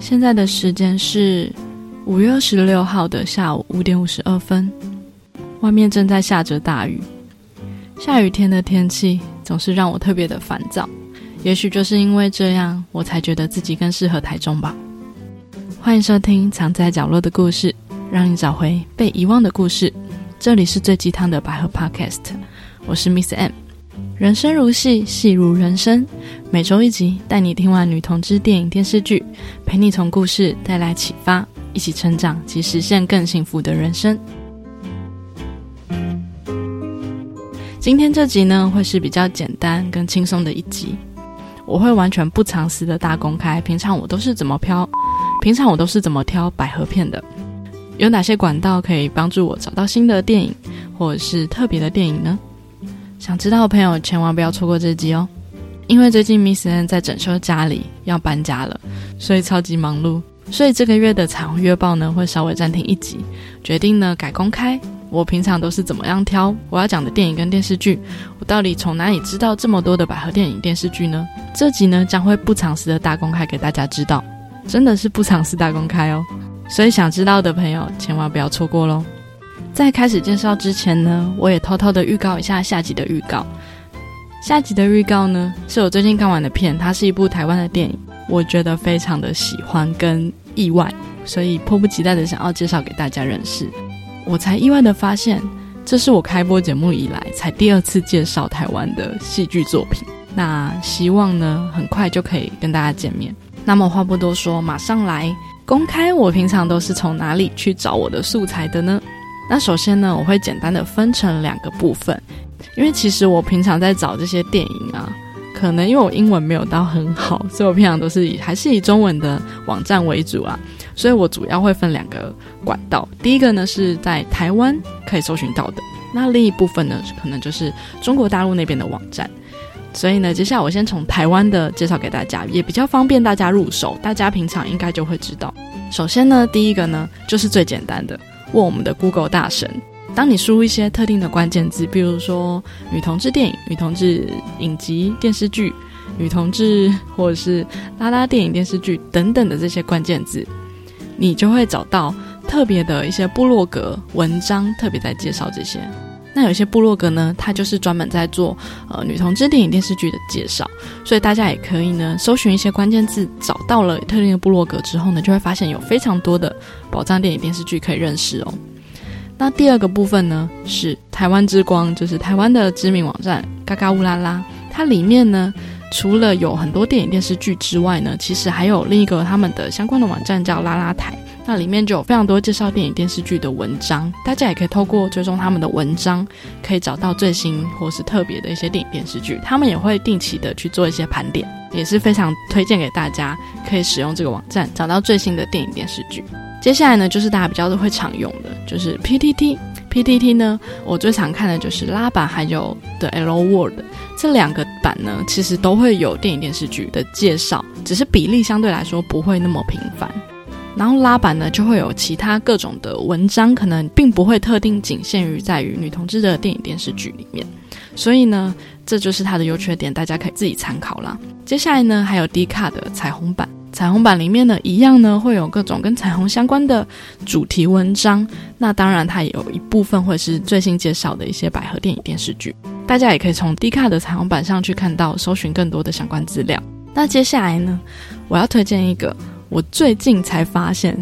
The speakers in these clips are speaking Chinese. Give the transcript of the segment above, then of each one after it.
现在的时间是五月二十六号的下午五点五十二分，外面正在下着大雨。下雨天的天气总是让我特别的烦躁，也许就是因为这样，我才觉得自己更适合台中吧。欢迎收听《藏在角落的故事》，让你找回被遗忘的故事。这里是最鸡汤的百合 Podcast，我是 Miss M。人生如戏，戏如人生。每周一集，带你听完女同志电影电视剧，陪你从故事带来启发，一起成长及实现更幸福的人生。今天这集呢，会是比较简单跟轻松的一集，我会完全不藏私的大公开。平常我都是怎么挑，平常我都是怎么挑百合片的？有哪些管道可以帮助我找到新的电影，或者是特别的电影呢？想知道的朋友千万不要错过这集哦，因为最近 Miss N 在整修家里要搬家了，所以超级忙碌，所以这个月的彩虹月报呢会稍微暂停一集，决定呢改公开。我平常都是怎么样挑我要讲的电影跟电视剧？我到底从哪里知道这么多的百合电影电视剧呢？这集呢将会不藏私的大公开给大家知道，真的是不藏私大公开哦。所以想知道的朋友千万不要错过喽！在开始介绍之前呢，我也偷偷的预告一下下集的预告。下集的预告呢，是我最近看完的片，它是一部台湾的电影，我觉得非常的喜欢跟意外，所以迫不及待的想要介绍给大家认识。我才意外的发现，这是我开播节目以来才第二次介绍台湾的戏剧作品。那希望呢，很快就可以跟大家见面。那么话不多说，马上来。公开我平常都是从哪里去找我的素材的呢？那首先呢，我会简单的分成两个部分，因为其实我平常在找这些电影啊，可能因为我英文没有到很好，所以我平常都是以还是以中文的网站为主啊，所以我主要会分两个管道，第一个呢是在台湾可以搜寻到的，那另一部分呢可能就是中国大陆那边的网站。所以呢，接下来我先从台湾的介绍给大家，也比较方便大家入手。大家平常应该就会知道。首先呢，第一个呢就是最简单的，问我们的 Google 大神。当你输入一些特定的关键字，比如说女同志电影、女同志影集、电视剧、女同志或者是拉拉电影、电视剧等等的这些关键字，你就会找到特别的一些部落格文章，特别在介绍这些。那有些部落格呢，它就是专门在做呃女同志电影电视剧的介绍，所以大家也可以呢搜寻一些关键字，找到了特定的部落格之后呢，就会发现有非常多的宝藏电影电视剧可以认识哦。那第二个部分呢，是台湾之光，就是台湾的知名网站嘎嘎乌拉拉，它里面呢除了有很多电影电视剧之外呢，其实还有另一个他们的相关的网站叫拉拉台。那里面就有非常多介绍电影电视剧的文章，大家也可以透过追踪他们的文章，可以找到最新或是特别的一些电影电视剧。他们也会定期的去做一些盘点，也是非常推荐给大家，可以使用这个网站找到最新的电影电视剧。接下来呢，就是大家比较都会常用的，就是 PTT。PTT 呢，我最常看的就是拉版还有的 L Word 这两个版呢，其实都会有电影电视剧的介绍，只是比例相对来说不会那么频繁。然后拉板呢，就会有其他各种的文章，可能并不会特定仅限于在于女同志的电影电视剧里面，所以呢，这就是它的优缺点，大家可以自己参考啦。接下来呢，还有 D 卡的彩虹版，彩虹版里面呢，一样呢会有各种跟彩虹相关的主题文章，那当然它也有一部分会是最新介绍的一些百合电影电视剧，大家也可以从 D 卡的彩虹版上去看到，搜寻更多的相关资料。那接下来呢，我要推荐一个。我最近才发现，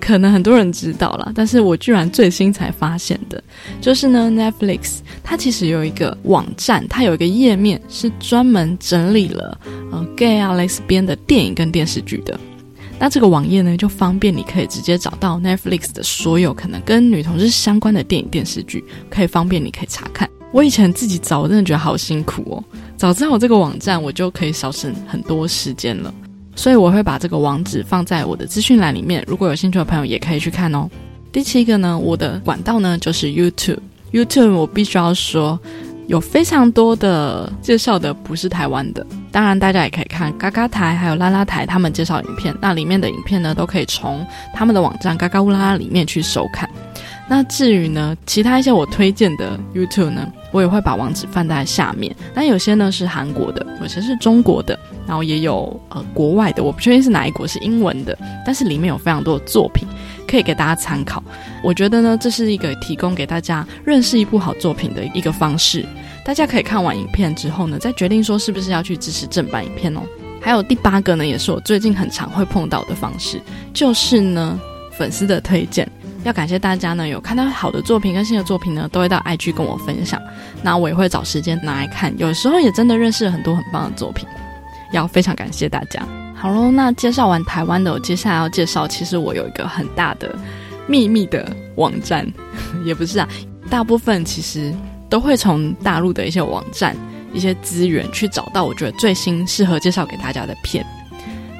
可能很多人知道了，但是我居然最新才发现的，就是呢，Netflix 它其实有一个网站，它有一个页面是专门整理了呃 gay 啊 lesbian 的电影跟电视剧的。那这个网页呢，就方便你可以直接找到 Netflix 的所有可能跟女同志相关的电影电视剧，可以方便你可以查看。我以前自己找，我真的觉得好辛苦哦。早知道有这个网站，我就可以少省很多时间了。所以我会把这个网址放在我的资讯栏里面，如果有兴趣的朋友也可以去看哦。第七个呢，我的管道呢就是 YouTube。YouTube 我必须要说，有非常多的介绍的不是台湾的，当然大家也可以看嘎嘎台还有拉拉台他们介绍影片，那里面的影片呢都可以从他们的网站嘎嘎乌拉拉里面去收看。那至于呢，其他一些我推荐的 YouTube 呢，我也会把网址放在下面。那有些呢是韩国的，有些是中国的。然后也有呃国外的，我不确定是哪一国是英文的，但是里面有非常多的作品可以给大家参考。我觉得呢，这是一个提供给大家认识一部好作品的一个方式。大家可以看完影片之后呢，再决定说是不是要去支持正版影片哦。还有第八个呢，也是我最近很常会碰到的方式，就是呢粉丝的推荐。要感谢大家呢，有看到好的作品跟新的作品呢，都会到 IG 跟我分享。那我也会找时间拿来看，有时候也真的认识了很多很棒的作品。要非常感谢大家。好喽，那介绍完台湾的，我接下来要介绍，其实我有一个很大的秘密的网站，也不是啊，大部分其实都会从大陆的一些网站、一些资源去找到我觉得最新适合介绍给大家的片。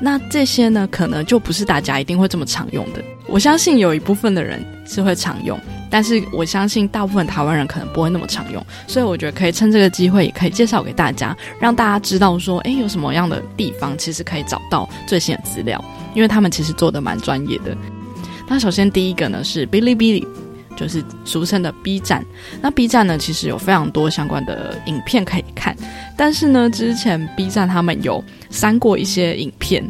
那这些呢，可能就不是大家一定会这么常用的。我相信有一部分的人是会常用，但是我相信大部分台湾人可能不会那么常用。所以我觉得可以趁这个机会，也可以介绍给大家，让大家知道说，诶，有什么样的地方其实可以找到最新的资料，因为他们其实做的蛮专业的。那首先第一个呢是哔哩哔哩，就是俗称的 B 站。那 B 站呢，其实有非常多相关的影片可以看，但是呢，之前 B 站他们有删过一些影片，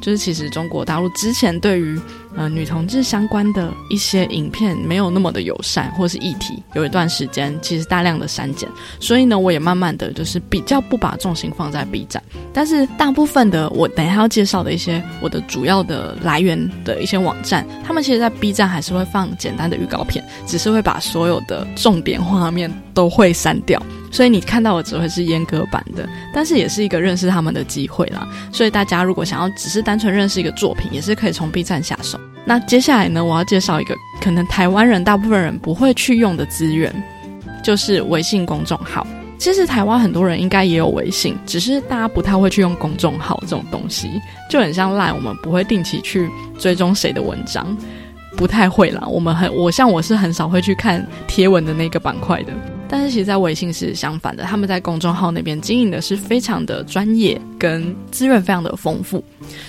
就是其实中国大陆之前对于呃女同志相关的一些影片没有那么的友善，或是议题，有一段时间其实大量的删减，所以呢，我也慢慢的就是比较不把重心放在 B 站，但是大部分的我等一下要介绍的一些我的主要的来源的一些网站，他们其实在 B 站还是会放简单的预告片，只是会把所有的重点画面都会删掉。所以你看到的只会是阉割版的，但是也是一个认识他们的机会啦。所以大家如果想要只是单纯认识一个作品，也是可以从 B 站下手。那接下来呢，我要介绍一个可能台湾人大部分人不会去用的资源，就是微信公众号。其实台湾很多人应该也有微信，只是大家不太会去用公众号这种东西，就很像赖，我们不会定期去追踪谁的文章，不太会啦。我们很，我像我是很少会去看贴文的那个板块的。但是其实，在微信是相反的，他们在公众号那边经营的是非常的专业，跟资源非常的丰富。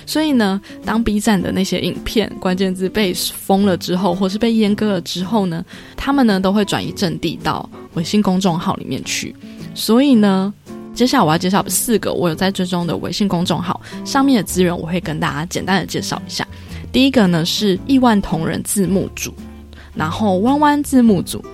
所以呢，当 B 站的那些影片关键字被封了之后，或是被阉割了之后呢，他们呢都会转移阵地到微信公众号里面去。所以呢，接下来我要介绍四个我有在追踪的微信公众号上面的资源，我会跟大家简单的介绍一下。第一个呢是亿万同人字幕组，然后弯弯字幕组。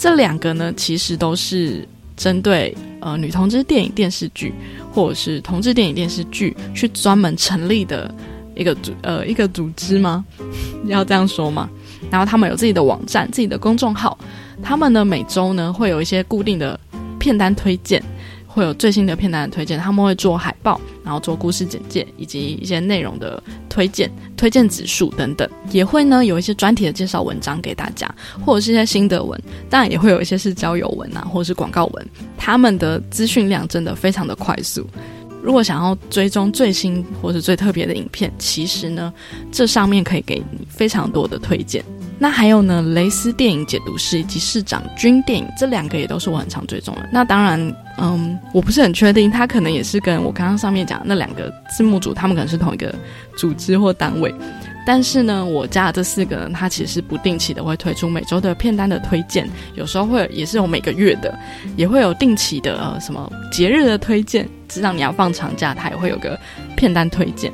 这两个呢，其实都是针对呃女同志电影电视剧，或者是同志电影电视剧去专门成立的一个组呃一个组织吗？要这样说吗？然后他们有自己的网站、自己的公众号，他们呢每周呢会有一些固定的片单推荐。会有最新的片单的推荐，他们会做海报，然后做故事简介以及一些内容的推荐、推荐指数等等，也会呢有一些专题的介绍文章给大家，或者是一些心得文，当然也会有一些是交友文啊，或者是广告文。他们的资讯量真的非常的快速。如果想要追踪最新或是最特别的影片，其实呢，这上面可以给你非常多的推荐。那还有呢，蕾丝电影解读师以及市长军电影这两个也都是我很常追踪的。那当然，嗯，我不是很确定，他可能也是跟我刚刚上面讲的那两个字幕组，他们可能是同一个组织或单位。但是呢，我加的这四个人，他其实不定期的会推出每周的片单的推荐，有时候会也是有每个月的，也会有定期的呃什么节日的推荐，知道你要放长假，他也会有个片单推荐，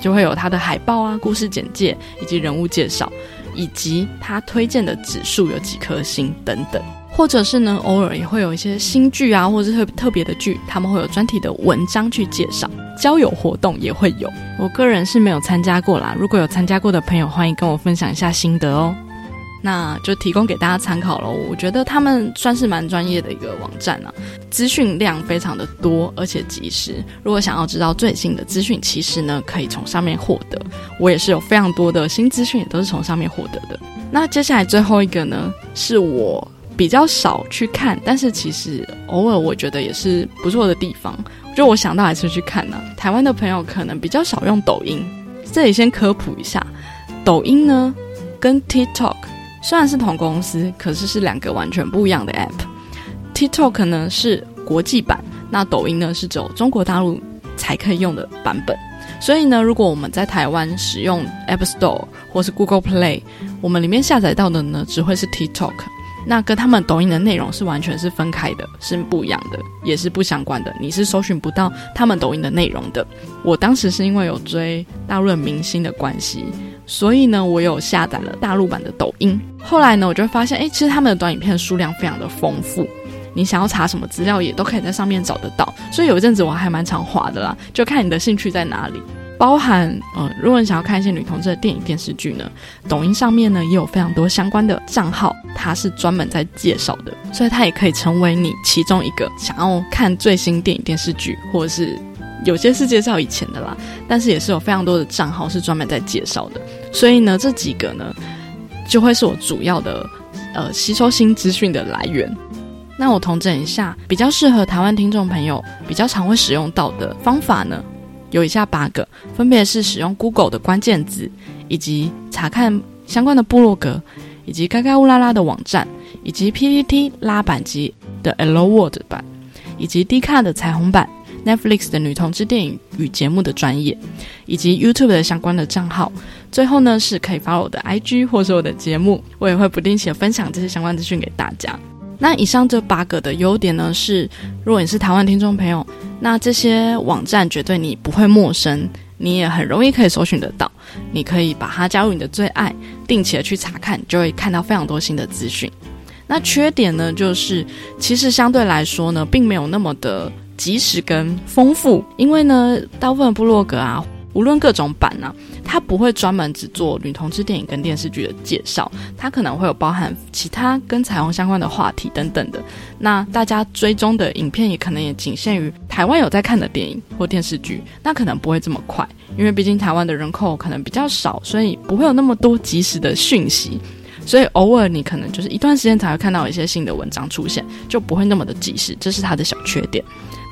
就会有他的海报啊、故事简介以及人物介绍。以及他推荐的指数有几颗星等等，或者是呢，偶尔也会有一些新剧啊，或者是特特别的剧，他们会有专题的文章去介绍。交友活动也会有，我个人是没有参加过啦。如果有参加过的朋友，欢迎跟我分享一下心得哦。那就提供给大家参考了。我觉得他们算是蛮专业的一个网站啊，资讯量非常的多，而且及时。如果想要知道最新的资讯，其实呢可以从上面获得。我也是有非常多的新资讯，也都是从上面获得的。那接下来最后一个呢，是我比较少去看，但是其实偶尔我觉得也是不错的地方。就我想到还是去看呢。台湾的朋友可能比较少用抖音，这里先科普一下，抖音呢跟 TikTok。虽然是同公司，可是是两个完全不一样的 App。TikTok 呢是国际版，那抖音呢是只有中国大陆才可以用的版本。所以呢，如果我们在台湾使用 App Store 或是 Google Play，我们里面下载到的呢只会是 TikTok。那跟他们抖音的内容是完全是分开的，是不一样的，也是不相关的。你是搜寻不到他们抖音的内容的。我当时是因为有追大陆明星的关系，所以呢，我有下载了大陆版的抖音。后来呢，我就发现，哎，其实他们的短影片数量非常的丰富，你想要查什么资料也都可以在上面找得到。所以有一阵子我还蛮常滑的啦，就看你的兴趣在哪里。包含呃，如果你想要看一些女同志的电影电视剧呢，抖音上面呢也有非常多相关的账号，它是专门在介绍的，所以它也可以成为你其中一个想要看最新电影电视剧，或者是有些是介绍以前的啦，但是也是有非常多的账号是专门在介绍的，所以呢，这几个呢就会是我主要的呃吸收新资讯的来源。那我统整一下，比较适合台湾听众朋友比较常会使用到的方法呢？有以下八个，分别是使用 Google 的关键字，以及查看相关的部落格，以及嘎嘎乌拉拉的网站，以及 PPT 拉板机的 L Word 版，以及 D 卡的彩虹版，Netflix 的女同志电影与节目的专业，以及 YouTube 的相关的账号。最后呢，是可以发我的 IG 或是我的节目，我也会不定期的分享这些相关资讯给大家。那以上这八个的优点呢，是如果你是台湾听众朋友，那这些网站绝对你不会陌生，你也很容易可以搜寻得到。你可以把它加入你的最爱，定期的去查看，就会看到非常多新的资讯。那缺点呢，就是其实相对来说呢，并没有那么的及时跟丰富，因为呢，大部分部落格啊。无论各种版呢，它不会专门只做女同志电影跟电视剧的介绍，它可能会有包含其他跟彩虹相关的话题等等的。那大家追踪的影片也可能也仅限于台湾有在看的电影或电视剧，那可能不会这么快，因为毕竟台湾的人口可能比较少，所以不会有那么多及时的讯息。所以偶尔你可能就是一段时间才会看到一些新的文章出现，就不会那么的及时，这是它的小缺点。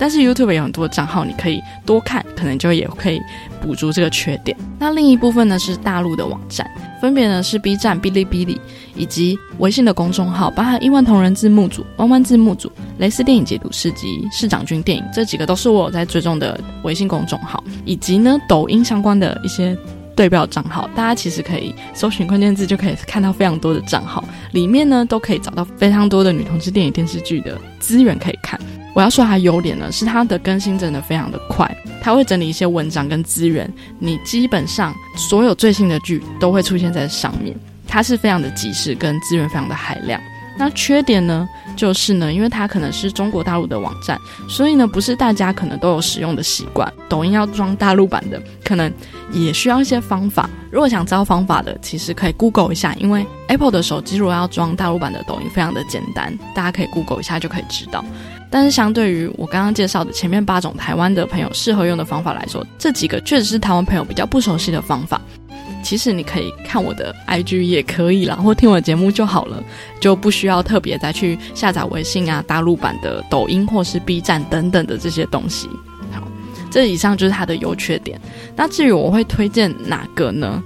但是 YouTube 有很多账号，你可以多看，可能就也可以补足这个缺点。那另一部分呢是大陆的网站，分别呢是 B 站、哔哩哔哩以及微信的公众号，包含亿万同人字幕组、弯弯字幕组、蕾丝电影解读师及市长君电影，这几个都是我有在追踪的微信公众号，以及呢抖音相关的一些。对标账号，大家其实可以搜寻关键字，就可以看到非常多的账号，里面呢都可以找到非常多的女同志电影电视剧的资源可以看。我要说它优点呢，是它的更新真的非常的快，它会整理一些文章跟资源，你基本上所有最新的剧都会出现在上面，它是非常的及时，跟资源非常的海量。那缺点呢？就是呢，因为它可能是中国大陆的网站，所以呢，不是大家可能都有使用的习惯。抖音要装大陆版的，可能也需要一些方法。如果想知道方法的，其实可以 Google 一下，因为 Apple 的手机如果要装大陆版的抖音，非常的简单，大家可以 Google 一下就可以知道。但是相对于我刚刚介绍的前面八种台湾的朋友适合用的方法来说，这几个确实是台湾朋友比较不熟悉的方法。其实你可以看我的 IG 也可以啦，或听我的节目就好了，就不需要特别再去下载微信啊、大陆版的抖音或是 B 站等等的这些东西。好，这以上就是它的优缺点。那至于我会推荐哪个呢？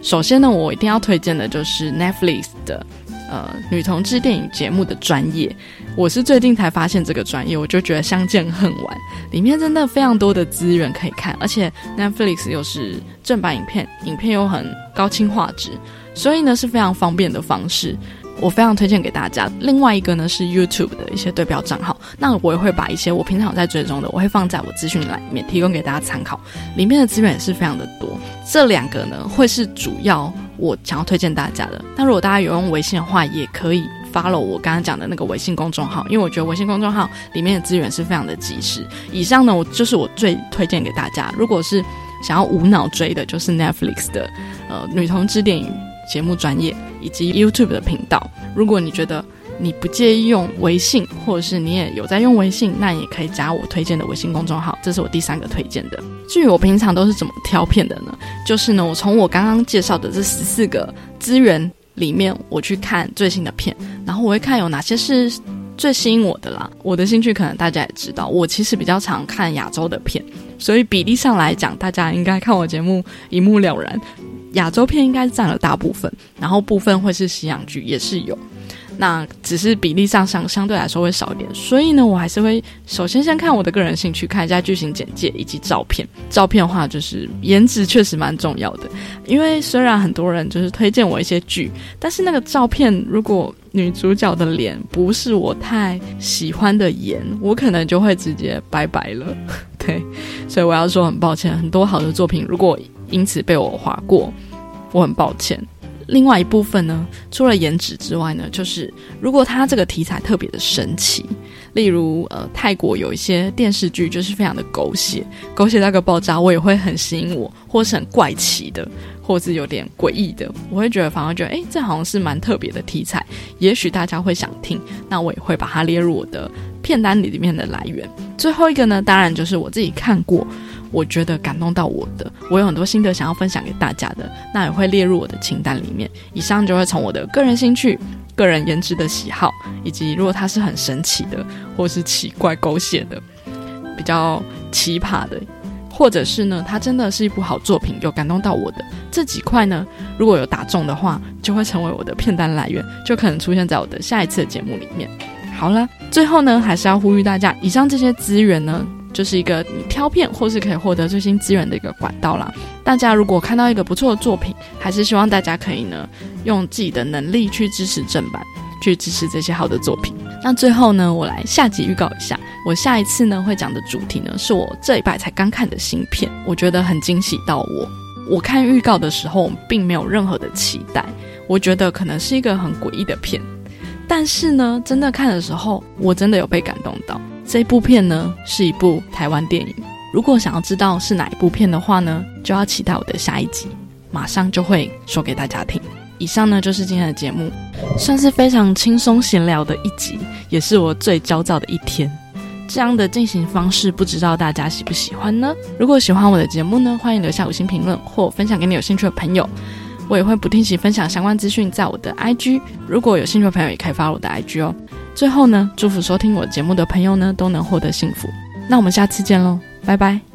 首先呢，我一定要推荐的就是 Netflix 的。呃，女同志电影节目的专业，我是最近才发现这个专业，我就觉得相见恨晚。里面真的非常多的资源可以看，而且 Netflix 又是正版影片，影片又很高清画质，所以呢是非常方便的方式。我非常推荐给大家。另外一个呢是 YouTube 的一些对标账号，那我也会把一些我平常在追踪的，我会放在我资讯栏里面提供给大家参考。里面的资源也是非常的多。这两个呢会是主要我想要推荐大家的。那如果大家有用微信的话，也可以 follow 我刚刚讲的那个微信公众号，因为我觉得微信公众号里面的资源是非常的及时。以上呢，我就是我最推荐给大家。如果是想要无脑追的，就是 Netflix 的呃女同志电影。节目专业以及 YouTube 的频道，如果你觉得你不介意用微信，或者是你也有在用微信，那也可以加我推荐的微信公众号，这是我第三个推荐的。至于我平常都是怎么挑片的呢？就是呢，我从我刚刚介绍的这十四个资源里面，我去看最新的片，然后我会看有哪些是最吸引我的啦。我的兴趣可能大家也知道，我其实比较常看亚洲的片，所以比例上来讲，大家应该看我节目一目了然。亚洲片应该占了大部分，然后部分会是西洋剧，也是有，那只是比例上相相对来说会少一点。所以呢，我还是会首先先看我的个人兴趣，看一下剧情简介以及照片。照片的话，就是颜值确实蛮重要的，因为虽然很多人就是推荐我一些剧，但是那个照片如果女主角的脸不是我太喜欢的颜，我可能就会直接拜拜了。对，所以我要说很抱歉，很多好的作品如果因此被我划过，我很抱歉。另外一部分呢，除了颜值之外呢，就是如果它这个题材特别的神奇，例如呃泰国有一些电视剧就是非常的狗血，狗血那个爆炸，我也会很吸引我，或是很怪奇的。或是有点诡异的，我会觉得反而觉得，哎，这好像是蛮特别的题材，也许大家会想听，那我也会把它列入我的片单里里面的来源。最后一个呢，当然就是我自己看过，我觉得感动到我的，我有很多心得想要分享给大家的，那也会列入我的清单里面。以上就会从我的个人兴趣、个人颜值的喜好，以及如果它是很神奇的，或是奇怪狗血的，比较奇葩的。或者是呢，它真的是一部好作品，有感动到我的这几块呢，如果有打中的话，就会成为我的片单来源，就可能出现在我的下一次的节目里面。好了，最后呢，还是要呼吁大家，以上这些资源呢，就是一个你挑片或是可以获得最新资源的一个管道啦。大家如果看到一个不错的作品，还是希望大家可以呢，用自己的能力去支持正版，去支持这些好的作品。那最后呢，我来下集预告一下。我下一次呢会讲的主题呢，是我这一拜才刚看的新片，我觉得很惊喜到我。我看预告的时候，并没有任何的期待，我觉得可能是一个很诡异的片。但是呢，真的看的时候，我真的有被感动到。这部片呢，是一部台湾电影。如果想要知道是哪一部片的话呢，就要期待我的下一集，马上就会说给大家听。以上呢就是今天的节目，算是非常轻松闲聊的一集，也是我最焦躁的一天。这样的进行方式，不知道大家喜不喜欢呢？如果喜欢我的节目呢，欢迎留下五星评论或分享给你有兴趣的朋友。我也会不定期分享相关资讯在我的 IG，如果有兴趣的朋友也可以发我的 IG 哦。最后呢，祝福收听我节目的朋友呢都能获得幸福。那我们下次见喽，拜拜。